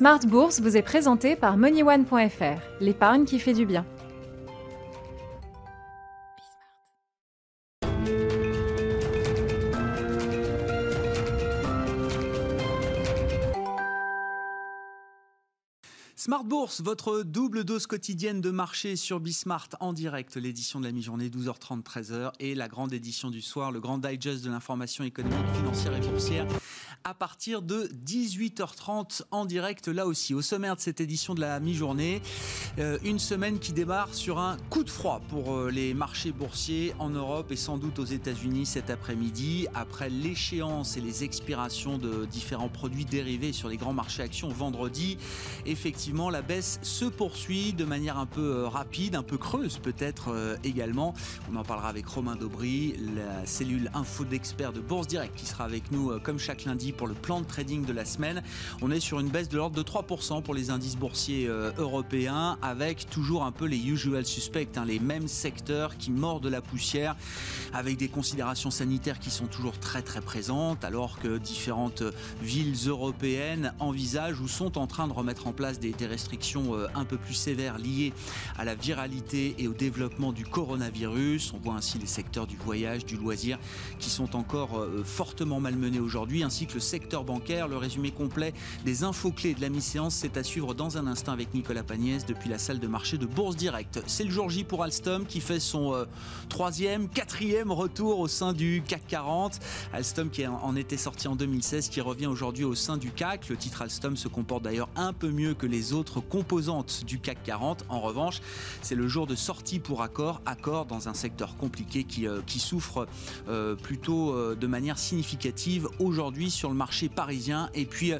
Smart Bourse vous est présenté par MoneyOne.fr, l'épargne qui fait du bien. Smart Bourse, votre double dose quotidienne de marché sur Bismart en direct, l'édition de la mi-journée 12h30 13h et la grande édition du soir, le grand digest de l'information économique, financière et boursière à partir de 18h30 en direct là aussi. Au sommaire de cette édition de la mi-journée, euh, une semaine qui démarre sur un coup de froid pour euh, les marchés boursiers en Europe et sans doute aux États-Unis cet après-midi après l'échéance et les expirations de différents produits dérivés sur les grands marchés actions vendredi. Effectivement, la baisse se poursuit de manière un peu euh, rapide, un peu creuse peut-être également. On en parlera avec Romain Daubry, la cellule info d'experts de Bourse Direct qui sera avec nous comme chaque lundi pour le plan de trading de la semaine. On est sur une baisse de l'ordre de 3% pour les indices boursiers européens avec toujours un peu les usual suspects, hein, les mêmes secteurs qui mordent de la poussière avec des considérations sanitaires qui sont toujours très très présentes alors que différentes villes européennes envisagent ou sont en train de remettre en place des des restrictions euh, un peu plus sévères liées à la viralité et au développement du coronavirus. On voit ainsi les secteurs du voyage, du loisir qui sont encore euh, fortement malmenés aujourd'hui, ainsi que le secteur bancaire. Le résumé complet des infos clés de la mi-séance, c'est à suivre dans un instant avec Nicolas Pagnès depuis la salle de marché de Bourse Direct. C'est le jour J pour Alstom qui fait son euh, troisième, quatrième retour au sein du CAC 40. Alstom qui en était sorti en 2016, qui revient aujourd'hui au sein du CAC. Le titre Alstom se comporte d'ailleurs un peu mieux que les autres composantes du CAC 40. En revanche, c'est le jour de sortie pour Accor. Accor dans un secteur compliqué qui, euh, qui souffre euh, plutôt de manière significative aujourd'hui sur le marché parisien. Et puis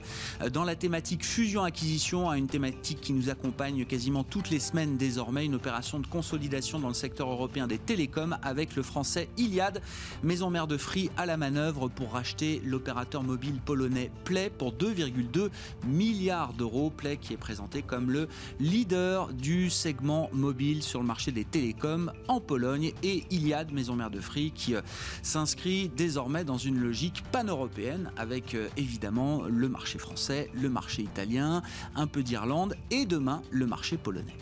dans la thématique fusion-acquisition, une thématique qui nous accompagne quasiment toutes les semaines désormais, une opération de consolidation dans le secteur européen des télécoms avec le français Iliad, maison mère de Free à la manœuvre pour racheter l'opérateur mobile polonais Play pour 2,2 milliards d'euros. Play qui est présent comme le leader du segment mobile sur le marché des télécoms en Pologne et Iliad, maison mère de Free, qui euh, s'inscrit désormais dans une logique pan-européenne avec euh, évidemment le marché français, le marché italien, un peu d'Irlande et demain le marché polonais.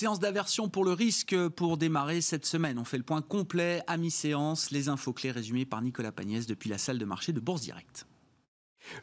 Séance d'aversion pour le risque pour démarrer cette semaine. On fait le point complet à mi-séance. Les infos clés résumées par Nicolas Pagnès depuis la salle de marché de Bourse Direct.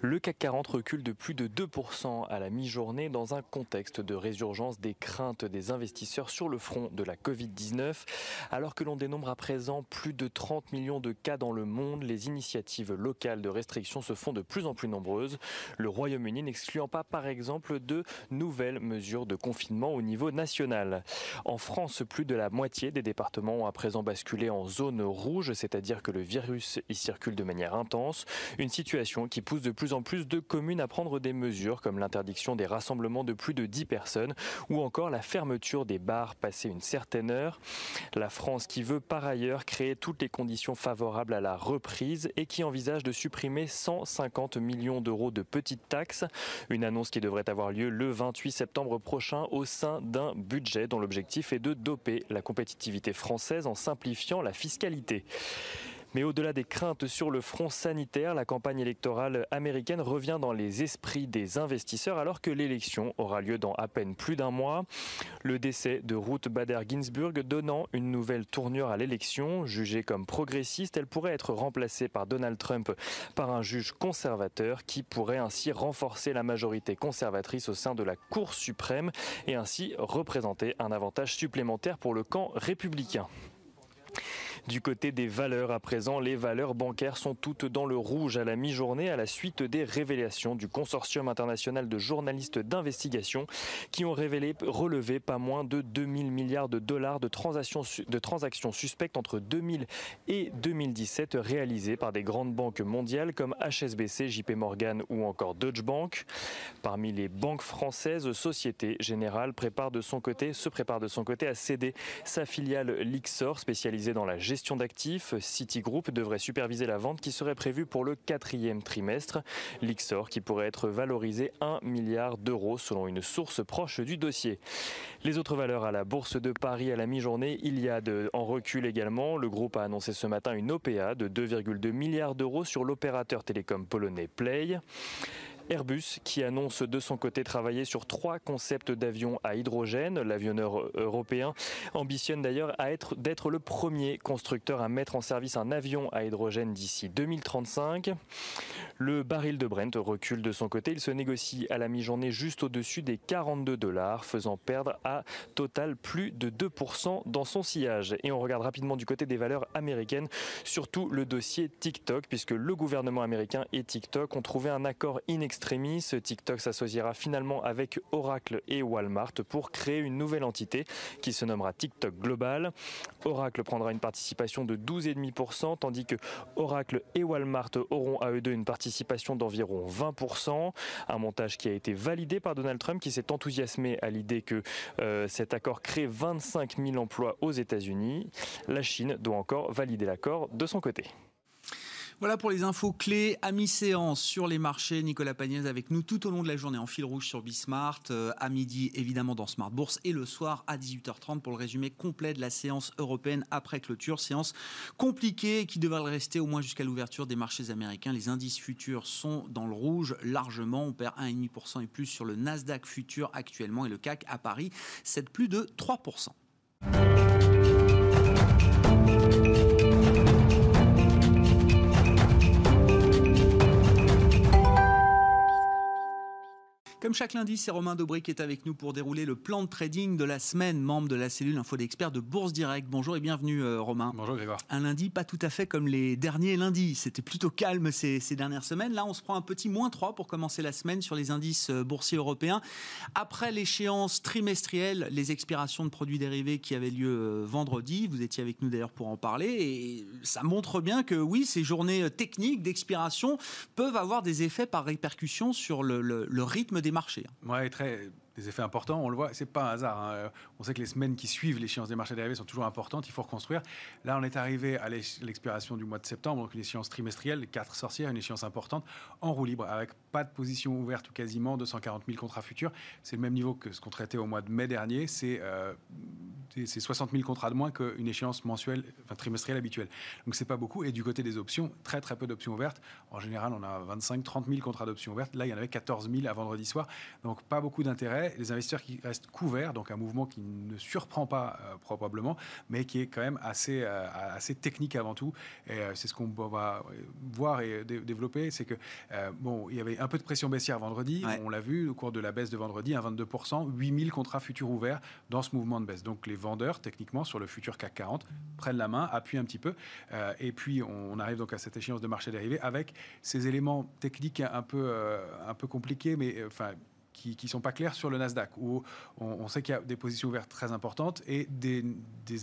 Le CAC 40 recule de plus de 2% à la mi-journée dans un contexte de résurgence des craintes des investisseurs sur le front de la Covid-19. Alors que l'on dénombre à présent plus de 30 millions de cas dans le monde, les initiatives locales de restriction se font de plus en plus nombreuses. Le Royaume-Uni n'excluant pas par exemple de nouvelles mesures de confinement au niveau national. En France, plus de la moitié des départements ont à présent basculé en zone rouge, c'est-à-dire que le virus y circule de manière intense. Une situation qui pousse de plus en plus de communes à prendre des mesures comme l'interdiction des rassemblements de plus de 10 personnes ou encore la fermeture des bars passé une certaine heure. La France qui veut par ailleurs créer toutes les conditions favorables à la reprise et qui envisage de supprimer 150 millions d'euros de petites taxes. Une annonce qui devrait avoir lieu le 28 septembre prochain au sein d'un budget dont l'objectif est de doper la compétitivité française en simplifiant la fiscalité. Mais au-delà des craintes sur le front sanitaire, la campagne électorale américaine revient dans les esprits des investisseurs alors que l'élection aura lieu dans à peine plus d'un mois. Le décès de Ruth Bader Ginsburg donnant une nouvelle tournure à l'élection. Jugée comme progressiste, elle pourrait être remplacée par Donald Trump par un juge conservateur qui pourrait ainsi renforcer la majorité conservatrice au sein de la Cour suprême et ainsi représenter un avantage supplémentaire pour le camp républicain. Du côté des valeurs à présent, les valeurs bancaires sont toutes dans le rouge à la mi-journée à la suite des révélations du consortium international de journalistes d'investigation qui ont révélé relevé pas moins de 2000 milliards de dollars de transactions, de transactions suspectes entre 2000 et 2017 réalisées par des grandes banques mondiales comme HSBC, JP Morgan ou encore Deutsche Bank. Parmi les banques françaises, Société Générale prépare de son côté, se prépare de son côté à céder sa filiale Lixor spécialisée dans la gestion d'actifs, Citigroup devrait superviser la vente qui serait prévue pour le quatrième trimestre. L'Ixor qui pourrait être valorisé 1 milliard d'euros selon une source proche du dossier. Les autres valeurs à la Bourse de Paris à la mi-journée, il y a de, en recul également. Le groupe a annoncé ce matin une OPA de 2,2 milliards d'euros sur l'opérateur télécom polonais Play. Airbus qui annonce de son côté travailler sur trois concepts d'avions à hydrogène. L'avionneur européen ambitionne d'ailleurs être d'être le premier constructeur à mettre en service un avion à hydrogène d'ici 2035. Le baril de Brent recule de son côté. Il se négocie à la mi-journée juste au-dessus des 42 dollars, faisant perdre à total plus de 2% dans son sillage. Et on regarde rapidement du côté des valeurs américaines, surtout le dossier TikTok, puisque le gouvernement américain et TikTok ont trouvé un accord inextricable extremis, TikTok s'associera finalement avec Oracle et Walmart pour créer une nouvelle entité qui se nommera TikTok Global. Oracle prendra une participation de 12,5%, tandis que Oracle et Walmart auront à eux deux une participation d'environ 20%. Un montage qui a été validé par Donald Trump qui s'est enthousiasmé à l'idée que euh, cet accord crée 25 000 emplois aux États-Unis. La Chine doit encore valider l'accord de son côté. Voilà pour les infos clés à mi-séance sur les marchés. Nicolas Pagnès avec nous tout au long de la journée en fil rouge sur Bismart, euh, à midi évidemment dans Smart Bourse et le soir à 18h30 pour le résumé complet de la séance européenne après clôture. Séance compliquée qui devrait rester au moins jusqu'à l'ouverture des marchés américains. Les indices futurs sont dans le rouge largement. On perd 1,5% et plus sur le Nasdaq futur actuellement et le CAC à Paris, c'est plus de 3%. Comme chaque lundi, c'est Romain Dobré qui est avec nous pour dérouler le plan de trading de la semaine, membre de la cellule Info d'experts de Bourse Direct. Bonjour et bienvenue euh, Romain. Bonjour Grégoire. Un lundi pas tout à fait comme les derniers lundis. C'était plutôt calme ces, dernières semaines. Là, on se prend un petit moins 3 pour commencer la semaine sur les indices euh, boursiers européens. Après l'échéance trimestrielle, les expirations de produits dérivés qui avaient lieu euh, vendredi, vous étiez avec nous d'ailleurs pour en parler, et ça montre bien que oui, ces journées techniques d'expiration peuvent avoir des effets par répercussion sur le, le rythme des des marchés. Ouais, très des effets importants. On le voit, c'est pas un hasard. Hein. On sait que les semaines qui suivent l'échéance des marchés dérivés sont toujours importantes. Il faut reconstruire. Là, on est arrivé à l'expiration du mois de septembre, donc une échéance trimestrielle, quatre sorcières, une échéance importante, en roue libre, avec pas de position ouverte ou quasiment 240 000 contrats futurs. C'est le même niveau que ce qu'on traitait au mois de mai dernier. C'est euh, 60 000 contrats de moins qu'une échéance mensuelle, enfin trimestrielle habituelle. Donc c'est pas beaucoup. Et du côté des options, très très peu d'options ouvertes. En général, on a 25 30 000 contrats d'options ouvertes. Là, il y en avait 14 000 à vendredi soir. Donc pas beaucoup d'intérêt les investisseurs qui restent couverts, donc un mouvement qui ne surprend pas euh, probablement, mais qui est quand même assez, euh, assez technique avant tout. Et euh, c'est ce qu'on va voir et développer, c'est que bon, il y avait un peu de pression baissière vendredi, on l'a vu au cours de la baisse de vendredi, un 22%, 8000 contrats futurs ouverts dans ce mouvement de baisse. Donc les vendeurs, techniquement, sur le futur CAC 40, prennent la main, appuient un petit peu, et puis on arrive donc à cette échéance de marché dérivé avec ces éléments techniques un peu, un peu compliqués, mais enfin qui ne sont pas clairs sur le Nasdaq, où on, sait qu'il y a des positions ouvertes très importantes et des,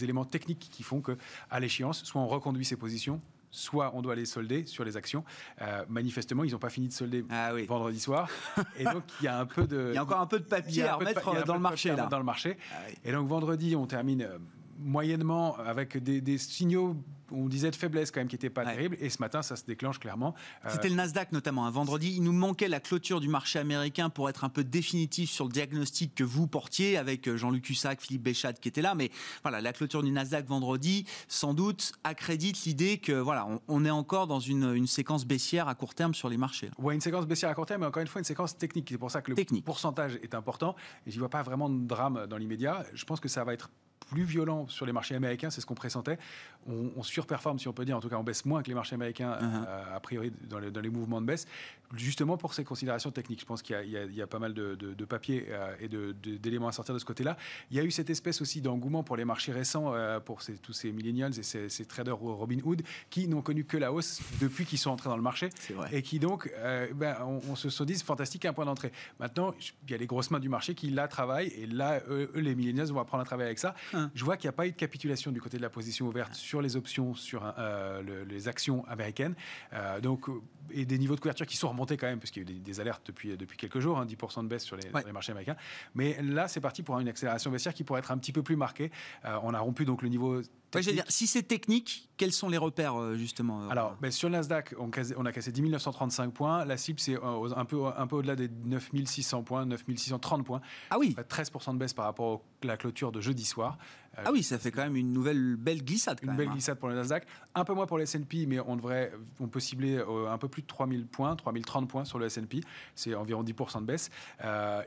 éléments techniques qui font qu'à l'échéance, soit on reconduit ces positions, soit on doit les solder sur les actions. Euh, manifestement, ils n'ont pas fini de solder ah vendredi soir. Et donc, il y a un peu de... Il y a encore un peu de papier à remettre dans le marché. Là. Dans le marché. Ah et donc, vendredi, on termine euh, moyennement avec des signaux on disait de faiblesse quand même qui n'était pas terrible. Et ce matin, ça se déclenche clairement. Euh, C'était le Nasdaq notamment. Un vendredi, il nous manquait la clôture du marché américain pour être un peu définitif sur le diagnostic que vous portiez avec euh, Jean-Luc Hussac, Philippe Béchat qui était là. Mais voilà, la clôture du Nasdaq vendredi, sans doute, accrédite l'idée que voilà, on, est encore dans une, séquence baissière à court terme sur les marchés. Oui, une séquence baissière à court terme, mais encore une fois, une séquence technique. C'est pour ça que le pourcentage est important. Et j'y vois pas vraiment de drame dans l'immédiat. Je pense que ça va être plus violent sur les marchés américains, c'est ce qu'on pressentait. On, surperforme, si on peut dire, en tout cas, on baisse moins que les marchés américains, uh-huh. euh, a priori, dans les, mouvements de baisse, justement pour ces considérations techniques. Je pense qu'il y, a pas mal de, de, papiers euh, et d'éléments à sortir de ce côté-là. Il y a eu cette espèce aussi d'engouement pour les marchés récents, euh, pour tous ces millennials et ces, traders Robin Hood, qui n'ont connu que la hausse depuis qu'ils sont entrés dans le marché. Et qui donc, ben, on, se sont dit, fantastique, un point d'entrée. Maintenant, il y a les grosses mains du marché qui là travaillent, et là, eux, les millennials vont apprendre à travailler avec ça. Hein. Je vois qu'il n'y a pas eu de capitulation du côté de la position ouverte sur les options, sur euh, les actions américaines. Euh, donc, et des niveaux de couverture qui sont remontés quand même, parce qu'il y a eu des, alertes depuis, depuis quelques jours, 10% hein, de baisse sur les, les, marchés américains. Mais là, c'est parti pour une accélération baissière qui pourrait être un petit peu plus marquée. Euh, on a rompu donc le niveau dire, si c'est technique, quels sont les repères euh, justement euh, Alors, ben, sur le Nasdaq, on, on, a cassé 10 935 points. La cible, c'est un peu, un peu au-delà des 9600 points, 9630 points. Ah oui 13% de baisse par rapport à la clôture de jeudi soir. Ah oui, ça fait quand même une nouvelle belle glissade. une belle hein. glissade pour le Nasdaq. Un peu moins pour le S&P, mais on devrait, on peut cibler un peu plus de 3000 points, 3030 points sur le S&P. C'est environ 10% de baisse.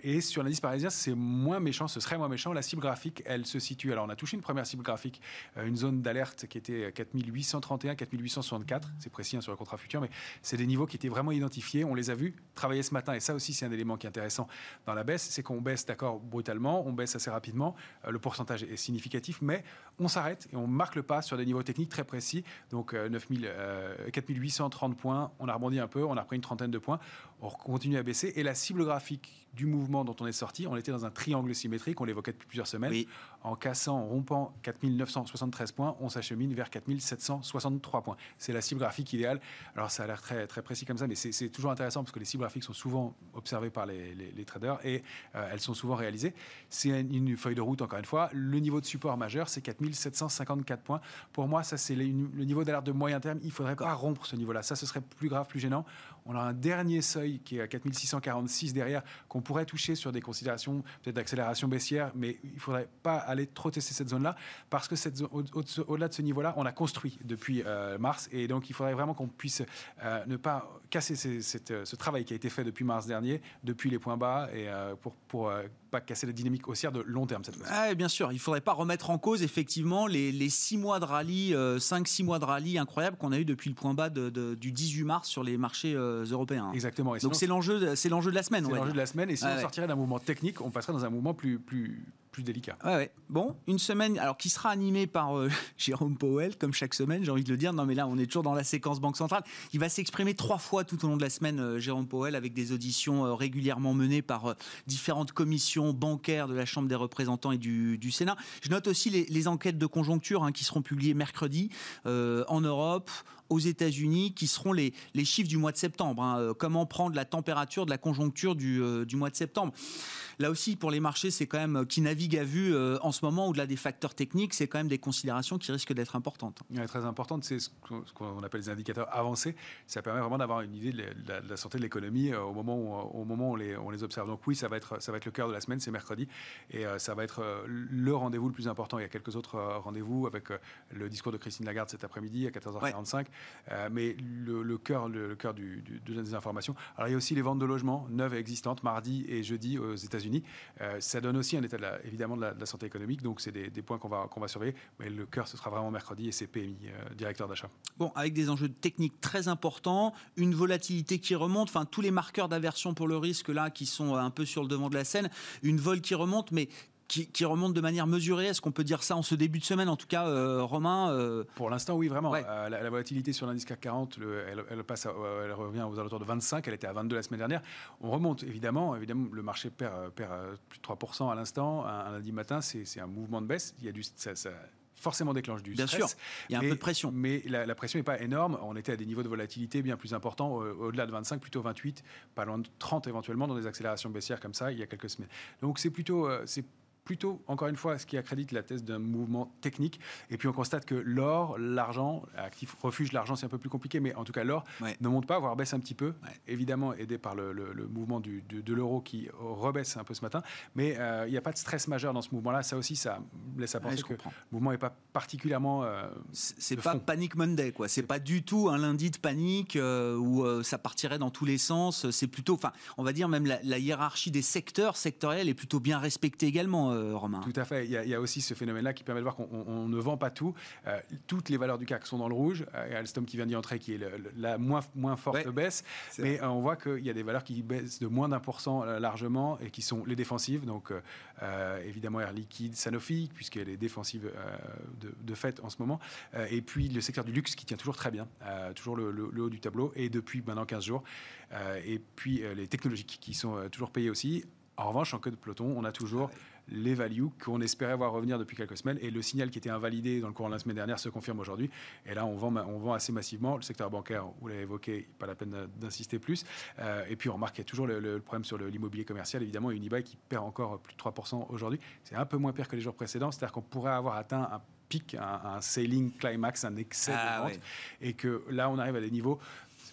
et sur l'indice parisien, c'est moins méchant, ce serait moins méchant. La cible graphique, elle se situe. Alors, on a touché une première cible graphique, une zone d'alerte qui était 4831, 4864, c'est précis hein, sur le contrat futur, mais c'est des niveaux qui étaient vraiment identifiés. On les a vus travailler ce matin, et ça aussi, c'est un élément qui est intéressant dans la baisse, c'est qu'on baisse, d'accord, brutalement, on baisse assez rapidement, euh, le pourcentage est significatif, mais on s'arrête et on marque le pas sur des niveaux techniques très précis. Donc, 9000, euh, 4830 euh, points, on a rebondi un peu, on a repris une trentaine de points, on continue à baisser, et la cible graphique du mouvement dont on est sorti, on était dans un triangle symétrique, on l'évoquait depuis plusieurs semaines. En cassant, en rompant 4973 points, on s'achemine vers 4763 points. C'est la cible graphique idéale. Alors ça a l'air très, très précis comme ça, mais c'est toujours intéressant parce que les cibles graphiques sont souvent observées par les, traders et euh, elles sont souvent réalisées. C'est une, feuille de route, encore une fois. Le niveau de support majeur, c'est 4754 points. Pour moi, ça c'est le, niveau d'alerte de moyen terme. Il ne faudrait pas rompre ce niveau-là. Ça, ce serait plus grave, plus gênant. On a un dernier seuil qui est à 4646 derrière qu'on pourrait toucher sur des considérations peut-être d'accélération baissière, mais il ne faudrait pas aller trop tester cette zone-là parce que au-delà de ce niveau-là, on a construit depuis euh, mars et donc il faudrait vraiment qu'on puisse euh, ne pas casser ce travail qui a été fait depuis mars dernier, depuis les points bas et euh, pour, pour pas casser la dynamique haussière de long terme cette fois ah, Bien sûr, il ne faudrait pas remettre en cause effectivement les, les six mois de rallye, 5-6 mois de rallye incroyables qu'on a eu depuis le point bas de, du 18 mars sur les marchés européens. Exactement. Donc c'est l'enjeu, c'est l'enjeu de la semaine. C'est l'enjeu de la semaine et si on sortirait d'un mouvement technique, on passerait dans un mouvement plus, plus, délicat. Ouais, Bon, une semaine, alors qui sera animée par euh, Jérôme Powell, comme chaque semaine, j'ai envie de le dire. Non, mais là, on est toujours dans la séquence Banque Centrale. Il va s'exprimer trois fois tout au long de la semaine, euh, Jérôme Powell, avec des auditions euh, régulièrement menées par différentes commissions bancaires de la Chambre des représentants et du, Sénat. Je note aussi les, enquêtes de conjoncture hein, qui seront publiées mercredi en Europe aux États-Unis, qui seront les, les, chiffres du mois de septembre. Hein. comment prendre la température de la conjoncture du, du mois de septembre. Là aussi, pour les marchés, c'est quand même qui naviguent à vue en ce moment, au-delà des facteurs techniques, c'est quand même des considérations qui risquent d'être importantes. très importante, c'est ce qu'on appelle les indicateurs avancés. Ça permet vraiment d'avoir une idée de la, santé de l'économie euh, au moment où, au moment on, les, on les observe. Donc oui, ça va être, ça va être le cœur de la semaine, c'est mercredi, et euh, ça va être euh, le rendez-vous le plus important. Il y a quelques autres rendez-vous avec le discours de Christine Lagarde cet après-midi à 14h45, mais le, cœur, le, cœur du, des informations. Alors il y a aussi les ventes de logements neuves et existantes mardi et jeudi aux États-Unis. ça donne aussi un état de la, évidemment de la, santé économique, donc c'est des, des, points qu'on va, qu'on va surveiller. Mais le cœur, ce sera vraiment mercredi et c'est PMI, euh, directeur d'achat. Bon, avec des enjeux techniques très importants, une volatilité qui remonte, enfin tous les marqueurs d'aversion pour le risque là qui sont un peu sur le devant de la scène, une vol qui remonte, mais qui, remonte de manière mesurée. Est-ce qu'on peut dire ça en ce début de semaine, en tout cas, euh, Romain euh, Pour l'instant, oui, vraiment. Euh, la, volatilité sur l'indice CAC 40, elle, passe elle revient aux alentours de 25. Elle était à 22 la semaine dernière. On remonte, évidemment. Évidemment, le marché perd, perd plus de 3% à l'instant. Un, lundi matin, c'est un mouvement de baisse. Il y a du, ça, forcément déclenche du bien stress. sûr, il y a un peu de pression. Mais la, pression n'est pas énorme. On était à des niveaux de volatilité bien plus importants, au-delà de 25, plutôt 28, pas loin de 30 éventuellement, dans des accélérations baissières comme ça, il y a quelques semaines. Donc c'est plutôt, c'est plutôt, encore une fois, ce qui accrédite la thèse d'un mouvement technique. Et puis on constate que l'or, l'argent, actif refuge, l'argent c'est un peu plus compliqué, mais en tout cas l'or ne monte pas, voire baisse un petit peu, évidemment aidé par le, mouvement du, de, l'euro qui rebaisse un peu ce matin. Mais euh, il n'y a pas de stress majeur dans ce mouvement-là. Ça aussi, ça laisse à penser que le mouvement n'est pas particulièrement. Euh, c'est pas panic Monday, quoi. C'est pas du tout un lundi de panique euh, où ça partirait dans tous les sens. C'est plutôt, enfin, on va dire même la, la hiérarchie des secteurs sectoriels est plutôt bien respectée également euh, Romain. Tout à fait. Il y, a, aussi ce phénomène-là qui permet de voir qu'on ne vend pas tout. Euh, toutes les valeurs du CAC sont dans le rouge. A Alstom qui vient d'y entrer, qui est la moins, moins forte baisse. Mais euh, on voit qu'il y a des valeurs qui baissent de moins d'un pour cent largement et qui sont les défensives. Donc évidemment Air Liquide, Sanofi, puisqu'elle est défensive de, fait en ce moment. et puis le secteur du luxe qui tient toujours très bien, toujours le, haut du tableau, et depuis maintenant 15 jours. et puis les technologiques qui sont toujours payées aussi. En revanche, en queue de peloton, on a toujours les values qu'on espérait voir revenir depuis quelques semaines. Et le signal qui était invalidé dans le courant de la semaine dernière se confirme aujourd'hui. Et là, on vend, on vend assez massivement. Le secteur bancaire, vous l'avez évoqué, pas la peine d'insister plus. Euh, et puis, on remarque qu'il y a toujours le, problème sur l'immobilier commercial. Évidemment, Unibail qui perd encore plus de 3% aujourd'hui. C'est un peu moins pire que les jours précédents. C'est-à-dire qu'on pourrait avoir atteint un pic, un, sailing climax, un excès de Ah, vente, ouais. et que là, on arrive à des niveaux.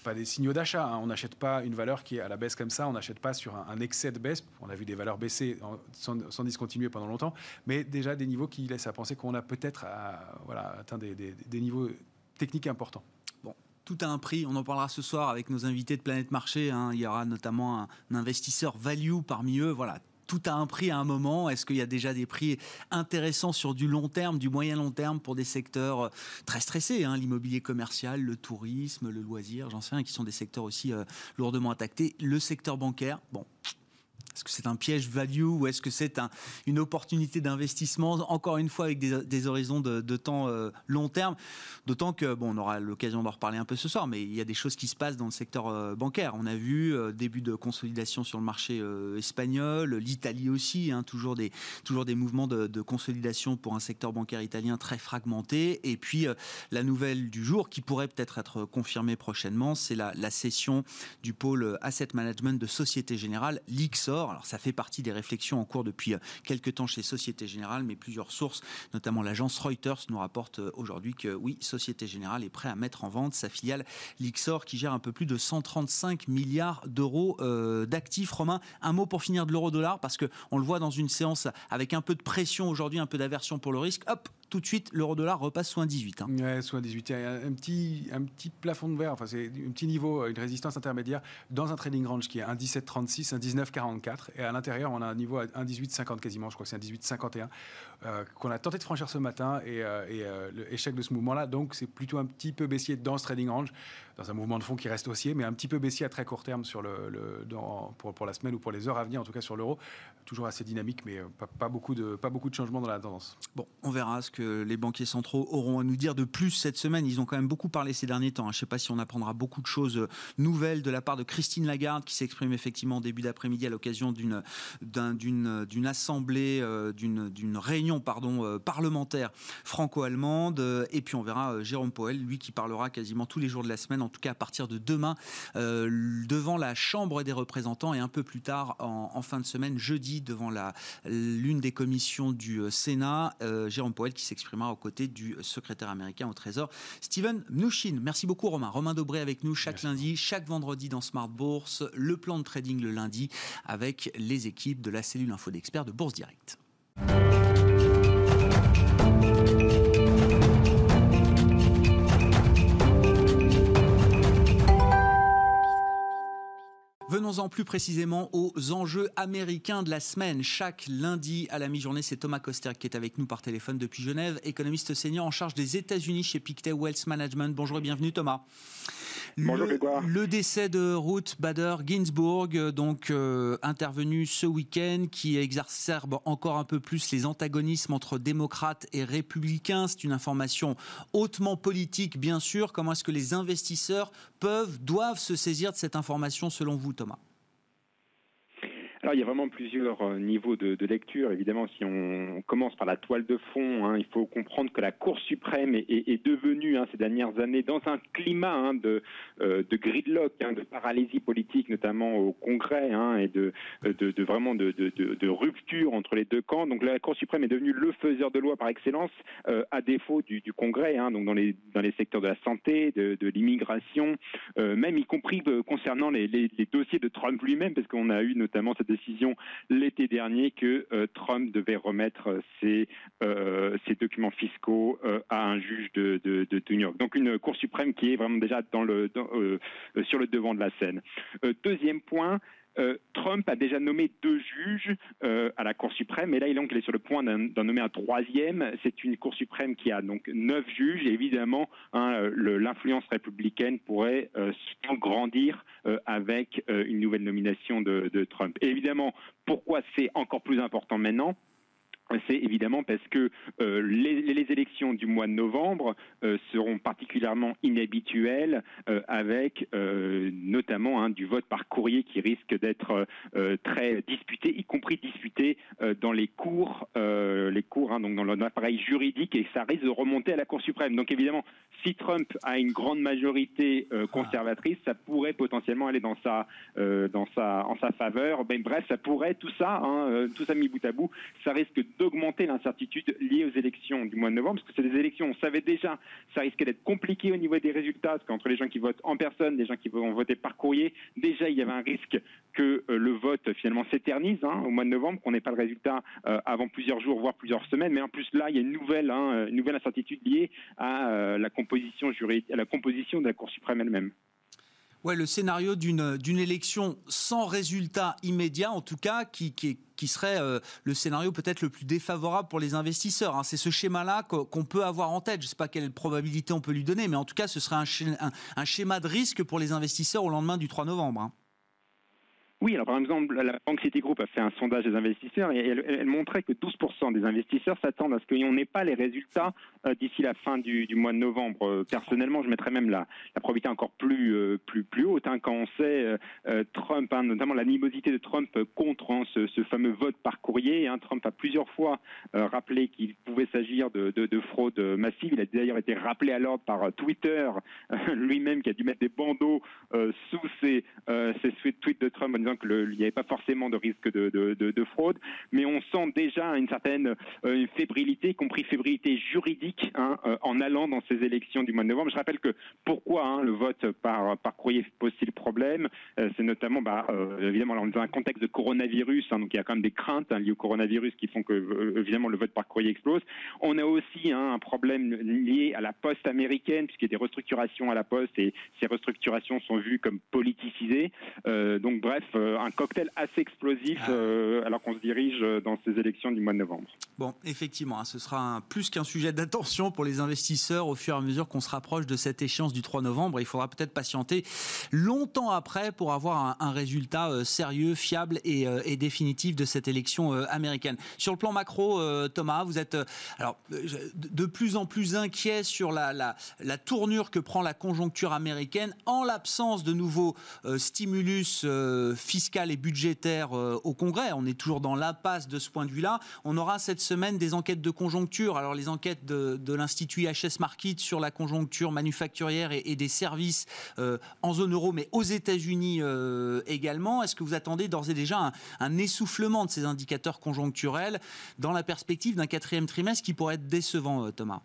Pas des signaux d'achat. hein. On n'achète pas une valeur qui est à la baisse comme ça. On n'achète pas sur un, excès de baisse. On a vu des valeurs baisser sans, discontinuer pendant longtemps, mais déjà des niveaux qui laissent à penser qu'on a peut-être à- voilà, atteint des niveaux techniques importants. Tout a un prix, on en parlera ce soir avec nos invités de Planète Marché. hein. Il y aura notamment un, un investisseur value parmi eux. Voilà, tout a un prix à un moment. Est-ce qu'il y a déjà des prix intéressants sur du long terme, du moyen long terme pour des secteurs euh, très stressés hein, L'immobilier commercial, le tourisme, le loisir, j'en sais rien, qui sont des secteurs aussi euh, lourdement attaqués. Le secteur bancaire, bon. Est-ce que c'est un piège value ou est-ce que c'est un- une opportunité d'investissement, encore une fois avec des, horizons de, temps euh, long terme? D'autant que, bon, on aura l'occasion d'en reparler un peu ce soir, mais il y a des choses qui se passent dans le secteur euh, bancaire. On a vu euh, début de consolidation sur le marché euh, espagnol, l'Italie aussi, hein, toujours, des, toujours des mouvements de, consolidation pour un secteur bancaire italien très fragmenté. Et puis, la nouvelle du jour, qui pourrait peut-être être confirmée prochainement, c'est la, la cession du pôle Asset Management de Société Générale, Alors, ça fait partie des réflexions en cours depuis euh, quelques temps chez Société Générale, mais plusieurs sources, notamment l'agence Reuters, nous rapportent euh, aujourd'hui que oui, Société Générale est prêt à mettre en vente sa filiale l'IXOR qui gère un peu plus de 135 milliards d'euros euh, d'actifs. Romain, un mot pour finir de l'euro-dollar, parce que on le voit dans une séance avec un peu de pression aujourd'hui, un peu d'aversion pour le risque. Hop, tout de suite, l'euro-dollar repasse sous un 18. hein. Ouais, soit 18. Il y a un petit, un petit plafond de verre, enfin, c'est un petit niveau, une résistance intermédiaire dans un trading range qui est un 17,36, un 19,44. Et à l'intérieur, on a un niveau à 1,18,50 quasiment, je crois que c'est un 18,51, euh, qu'on a tenté de franchir ce matin. Et, euh, et, euh, le échec de ce mouvement-là, donc c'est plutôt un petit peu baissier dans ce trading range, dans un mouvement de fond qui reste haussier, mais un petit peu baissier à très court terme sur le, le- dans- pour, pour la semaine ou pour les heures à venir, en tout cas sur l'euro. Toujours assez dynamique, mais euh, pas, pas beaucoup de, pas beaucoup de changements dans la tendance. Bon, on verra ce que les banquiers centraux auront à nous dire de plus cette semaine. Ils ont quand même beaucoup parlé ces derniers temps. hein. Je ne sais pas si on apprendra beaucoup de choses euh, nouvelles de la part de Christine Lagarde, qui s'exprime effectivement en début d'après-midi à l'occasion d'une d'un- d'une d'une assemblée, euh, d'une réunion pardon euh, parlementaire franco-allemande. Et puis on verra Jérôme Poel, lui qui parlera quasiment tous les jours de la semaine, en tout cas à partir de demain, devant la Chambre des représentants et un peu plus tard en, fin de semaine, jeudi, devant l'une des commissions du Sénat, Jérôme Powell qui s'exprimera aux côtés du secrétaire américain au Trésor, Steven Mnuchin. Merci beaucoup Romain. Romain Dobré avec nous chaque Merci. lundi, chaque vendredi dans Smart Bourse, le plan de trading le lundi avec les équipes de la cellule info d'experts de Bourse Direct. Venons-en plus précisément aux enjeux américains de la semaine. Chaque lundi à la mi-journée, c'est Thomas Koster qui est avec nous par téléphone depuis Genève, économiste senior en charge des États-Unis chez Pictet Wealth Management. Bonjour et bienvenue Thomas. Bonjour, le, Grégoire. le décès de Ruth Bader Ginsburg, euh, donc euh, intervenu ce week-end, qui exacerbe encore un peu plus les antagonismes entre démocrates et républicains. C'est une information hautement politique, bien sûr. Comment est-ce que les investisseurs peuvent, doivent se saisir de cette information selon vous, Thomas? Alors, il y a vraiment plusieurs euh, niveaux de, lecture. Évidemment, si on commence par la toile de fond, hein, il faut comprendre que la Cour suprême est, devenue hein, ces dernières années dans un climat hein, de, euh, de gridlock, de paralysie politique, notamment au Congrès, et de, de vraiment de, rupture entre les deux camps. Donc, la Cour suprême est devenue le faiseur de loi par excellence, euh, à défaut du, Congrès, donc dans les, secteurs de la santé, de, l'immigration, euh, même y compris euh, concernant les- les dossiers de Trump lui-même, parce qu'on a eu notamment cette décision l'été dernier que euh, Trump devait remettre euh, ses, euh, ses documents fiscaux à un juge de, de- New York. Donc une Cour suprême qui est vraiment déjà dans le, sur le devant de la scène. Deuxième point. Euh, Trump a déjà nommé deux juges euh, à la Cour suprême, et là il est sur le point d'en nommer un troisième. C'est une Cour suprême qui a donc neuf juges, et évidemment hein, l'influence républicaine pourrait euh, grandir avec une nouvelle nomination de, de Trump. Et évidemment, pourquoi c'est encore plus important maintenant? C'est évidemment parce que euh, les, les élections du mois de novembre euh, seront particulièrement inhabituelles, euh, avec notamment hein, du vote par courrier qui risque d'être très disputé, y compris disputé dans les cours, les cours, hein, donc dans l'appareil juridique, et ça risque de remonter à la Cour suprême. Donc évidemment, si Trump a une grande majorité euh, conservatrice, ça pourrait potentiellement aller dans sa, dans sa, en sa faveur. Ben, bref, ça pourrait tout ça, hein, tout ça mis bout à bout, ça risque d'augmenter l'incertitude liée aux élections du mois de novembre, parce que c'est des élections, on savait déjà, ça risquait d'être compliqué au niveau des résultats, parce qu'entre les gens qui votent en personne, des gens qui vont voter par courrier, déjà il y avait un risque que euh, le vote finalement s'éternise hein, au mois de novembre, qu'on n'ait pas le résultat euh, avant plusieurs jours, voire plusieurs semaines. Mais en plus là, il y a une nouvelle, hein, une nouvelle incertitude liée à euh, la composition juridique, à la composition de la Cour suprême elle-même. Ouais, le scénario d'une élection sans résultat immédiat, en tout cas, qui, serait le scénario peut-être le plus défavorable pour les investisseurs. Hein. C'est ce schéma-là qu'on peut avoir en tête. Je ne sais pas quelle probabilité on peut lui donner, mais en tout cas, ce serait un, un, schéma de risque pour les investisseurs au lendemain du 3 novembre. Hein. Oui, alors par exemple, la banque Citigroup a fait un sondage des investisseurs et elle, montrait que 12% des investisseurs s'attendent à ce qu'on n'ait pas les résultats euh, d'ici la fin du, mois de novembre. Euh, personnellement, je mettrais même la, probabilité encore plus, euh, plus, plus haute hein, quand on sait Trump, hein, notamment l'animosité de Trump contre hein, ce, fameux vote par courrier. Trump a plusieurs fois rappelé qu'il pouvait s'agir de, de, fraude massive. Il a d'ailleurs été rappelé à l'ordre par Twitter lui-même qui a dû mettre des bandeaux sous ses tweets de Trump en disant qu'il n'y avait pas forcément de risque de, fraude, mais on sent déjà une certaine euh, fébrilité, y compris fébrilité juridique, hein, euh, en allant dans ces élections du mois de novembre. Je rappelle que pourquoi hein, le vote par, courrier pose-t-il problème euh, C'est notamment, bah, évidemment, dans un contexte de coronavirus, hein, donc il y a quand même des craintes liées au coronavirus qui font que, évidemment, le vote par courrier explose. On a aussi un problème lié à la poste américaine, puisqu'il y a des restructurations à la poste et ces restructurations sont vues comme politisées. donc, bref, un cocktail assez explosif ah. euh, alors qu'on se dirige euh, dans ces élections du mois de novembre. Bon, effectivement, hein, ce sera plus qu'un sujet d'attention pour les investisseurs au fur et à mesure qu'on se rapproche de cette échéance du 3 novembre. Il faudra peut-être patienter longtemps après pour avoir un, résultat sérieux, fiable et, définitif de cette élection américaine. Sur le plan macro, Thomas, vous êtes alors de plus en plus inquiet sur la, la, la tournure que prend la conjoncture américaine en l'absence de nouveaux stimulus fiscale et budgétaire euh, au Congrès. On est toujours dans l'impasse de ce point de vue-là. On aura cette semaine des enquêtes de conjoncture. Alors les enquêtes de, l'Institut IHS Market sur la conjoncture manufacturière et, des services euh, en zone euro, mais aux États-Unis euh, également. Est-ce que vous attendez d'ores et déjà un, essoufflement de ces indicateurs conjoncturels dans la perspective d'un quatrième trimestre qui pourrait être décevant, Thomas?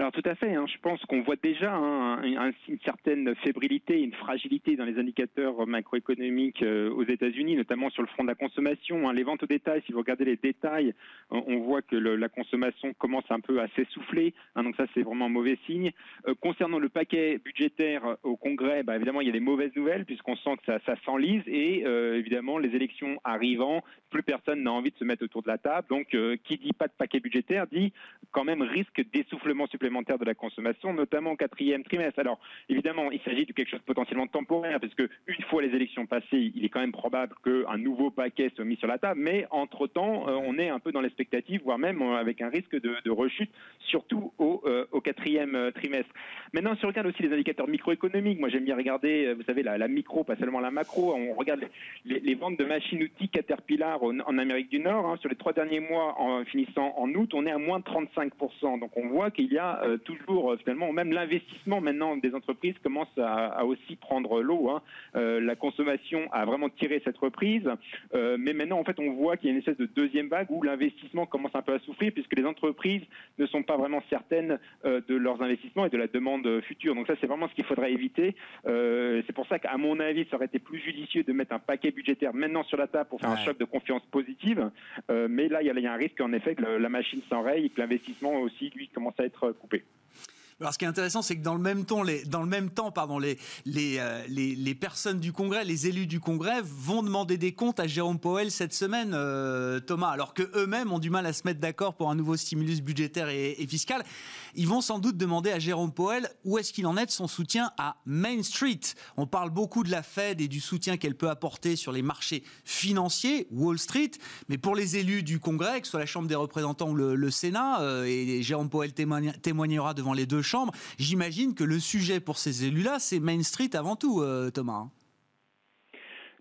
Alors tout à fait, hein. je pense qu'on voit déjà hein, une certaine fébrilité, une fragilité dans les indicateurs macroéconomiques euh, aux États-Unis, notamment sur le front de la consommation. Hein. Les ventes au détail, si vous regardez les détails, on voit que la consommation commence un peu à s'essouffler, donc ça c'est vraiment un mauvais signe. Euh, concernant le paquet budgétaire au Congrès, bah, évidemment il y a des mauvaises nouvelles puisqu'on sent que ça, s'enlise et euh, évidemment les élections arrivant, plus personne n'a envie de se mettre autour de la table. Donc qui dit pas de paquet budgétaire dit quand même risque d'essoufflement supplémentaire de la consommation, notamment au quatrième trimestre. Alors, évidemment, il s'agit de quelque chose de potentiellement temporaire, parce que une fois les élections passées, il est quand même probable qu'un nouveau paquet soit mis sur la table, mais entre-temps, euh, on est un peu dans l'expectative, voire même euh, avec un risque de, rechute, surtout au, euh, au quatrième trimestre. Maintenant, si on regarde aussi les indicateurs microéconomiques, moi j'aime bien regarder, vous savez, la, micro, pas seulement la macro, on regarde les, ventes de machines-outils Caterpillar en, Amérique du Nord, hein. sur les trois derniers mois, en finissant en août, on est à moins de 35%. Donc on voit qu'il y a euh, toujours euh, finalement, même l'investissement maintenant des entreprises commence à, aussi prendre l'eau. Hein. Euh, la consommation a vraiment tiré cette reprise, mais maintenant en fait on voit qu'il y a une espèce de deuxième vague où l'investissement commence un peu à souffrir puisque les entreprises ne sont pas vraiment certaines de leurs investissements et de la demande future. Donc ça c'est vraiment ce qu'il faudrait éviter. c'est pour ça qu'à mon avis ça aurait été plus judicieux de mettre un paquet budgétaire maintenant sur la table pour faire un choc de confiance positive. mais là il y, a un risque en effet que la machine s'enraye et que l'investissement aussi lui commence à être coupé. copy. Alors, ce qui est intéressant, c'est que dans le même temps, les, pardon, euh, les, personnes du Congrès, les élus du Congrès, vont demander des comptes à Jérôme Powell cette semaine, euh, Thomas, alors que eux-mêmes ont du mal à se mettre d'accord pour un nouveau stimulus budgétaire et, fiscal. Ils vont sans doute demander à Jérôme Powell où est-ce qu'il en est de son soutien à Main Street. On parle beaucoup de la Fed et du soutien qu'elle peut apporter sur les marchés financiers, Wall Street, mais pour les élus du Congrès, que ce soit la Chambre des représentants ou le, Sénat, euh, et Jérôme Powell témoignera devant les deux J'imagine que le sujet pour ces élus-là, c'est Main Street avant tout, euh, Thomas.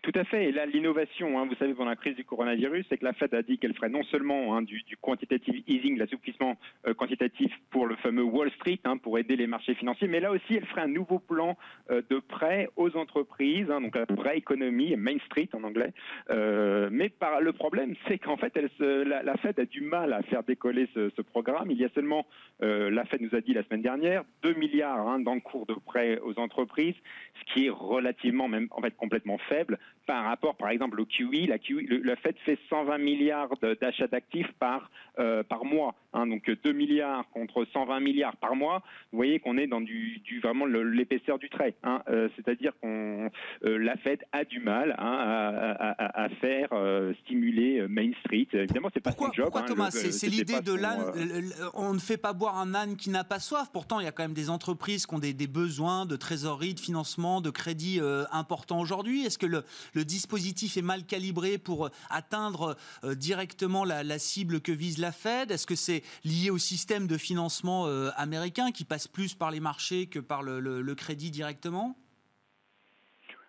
Tout à fait. Et là, l'innovation, hein, vous savez, pendant la crise du coronavirus, c'est que la Fed a dit qu'elle ferait non seulement hein, du, quantitative easing, l'assouplissement euh, quantitatif pour le fameux Wall Street hein, pour aider les marchés financiers. Mais là aussi, elle ferait un nouveau plan de prêt aux entreprises, donc la vraie économie, Main Street en anglais. mais par, le problème, c'est qu'en fait, la, Fed a du mal à faire décoller ce, programme. Il y a seulement, la Fed nous a dit la semaine dernière, 2 milliards d'encours de prêt aux entreprises, ce qui est relativement, même en fait complètement faible par rapport, par exemple, au QE. La, QE, la Fed fait 120 milliards d'achats d'actifs par, par mois. Hein, donc 2 milliards contre 120 milliards par mois, vous voyez qu'on est dans du, du vraiment l'épaisseur du trait. Hein. Euh, c'est-à-dire qu'on euh, la Fed a du mal hein, à, faire euh, stimuler Main Street. Évidemment, c'est pas pourquoi, son job. Pourquoi Thomas C'est l'idée de l'âne. On ne fait pas boire un âne qui n'a pas soif. Pourtant, il y a quand même des entreprises qui ont des, besoins de trésorerie, de financement, de crédit importants aujourd'hui. Est-ce que le, dispositif est mal calibré pour atteindre directement la, la cible que vise la Fed? Est-ce que c'est lié au système de financement euh, américain qui passe plus par les marchés que par le crédit directement?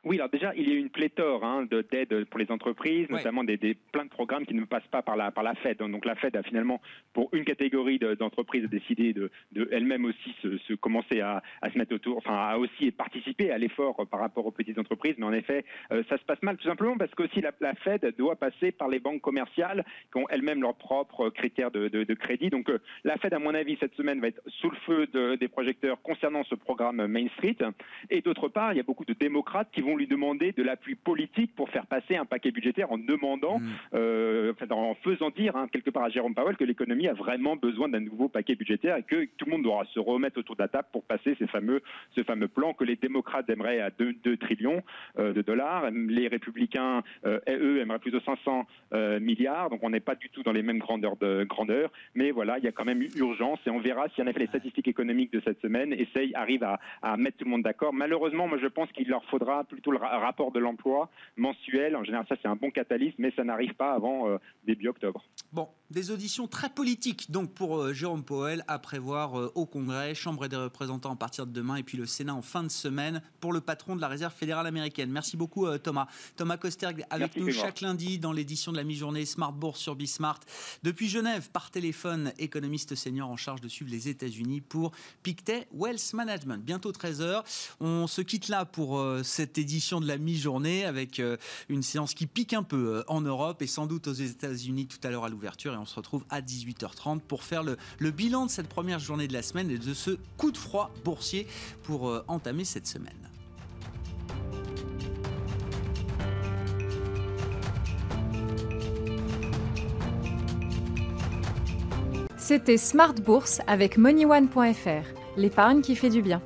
Oui, alors déjà, il y a une pléthore hein, d'aides pour les entreprises, notamment des, plein de programmes qui ne passent pas par la, par la Fed. Donc la Fed a finalement, pour une catégorie d'entreprises, décidé de, de elle-même aussi se, commencer à, à, se mettre autour, enfin à aussi participer à l'effort par rapport aux petites entreprises. Mais en effet, euh, ça se passe mal tout simplement parce que aussi la, la, Fed doit passer par les banques commerciales qui ont elles-mêmes leurs propres critères de, de, crédit. Donc euh, la Fed, à mon avis, cette semaine va être sous le feu des projecteurs concernant ce programme Main Street. Et d'autre part, il y a beaucoup de démocrates qui vont lui demander de l'appui politique pour faire passer un paquet budgétaire en demandant, mm. euh, en faisant dire hein, quelque part à Jérôme Powell que l'économie a vraiment besoin d'un nouveau paquet budgétaire et que tout le monde doit se remettre autour de la table pour passer ces fameux, ce fameux plan que les démocrates aimeraient à 2, trillions euh, de dollars. Les républicains, euh, eux, aimeraient plus de 500 milliards. Donc on n'est pas du tout dans les mêmes grandeurs de grandeur. Mais voilà, il y a quand même urgence et on verra si en effet les statistiques économiques de cette semaine essayent, arrivent à, à mettre tout le monde d'accord. Malheureusement, moi je pense qu'il leur faudra plutôt le rapport de l'emploi mensuel. En général, ça c'est un bon catalyse, mais ça n'arrive pas avant euh, début octobre. Bon, des auditions très politiques donc pour euh, Jérôme Powell à prévoir euh, au Congrès, Chambre des représentants à partir de demain et puis le Sénat en fin de semaine pour le patron de la Réserve fédérale américaine. Merci beaucoup Thomas. Thomas Kosterg avec nous chaque lundi dans l'édition de la mi-journée Smart Bourse sur Bismart. Depuis Genève, par téléphone, économiste senior en charge de suivre les États-Unis pour Pictet Wealth Management. Bientôt 13h. On se quitte là pour cette édition de la mi-journée avec euh, une séance qui pique un peu euh, en Europe et sans doute aux États-Unis tout à l'heure à l'ouverture. Et on se retrouve à 18h30 pour faire le, bilan de cette première journée de la semaine et de ce coup de froid boursier pour euh, entamer cette semaine. C'était Smart Bourse avec MoneyOne.fr, l'épargne qui fait du bien.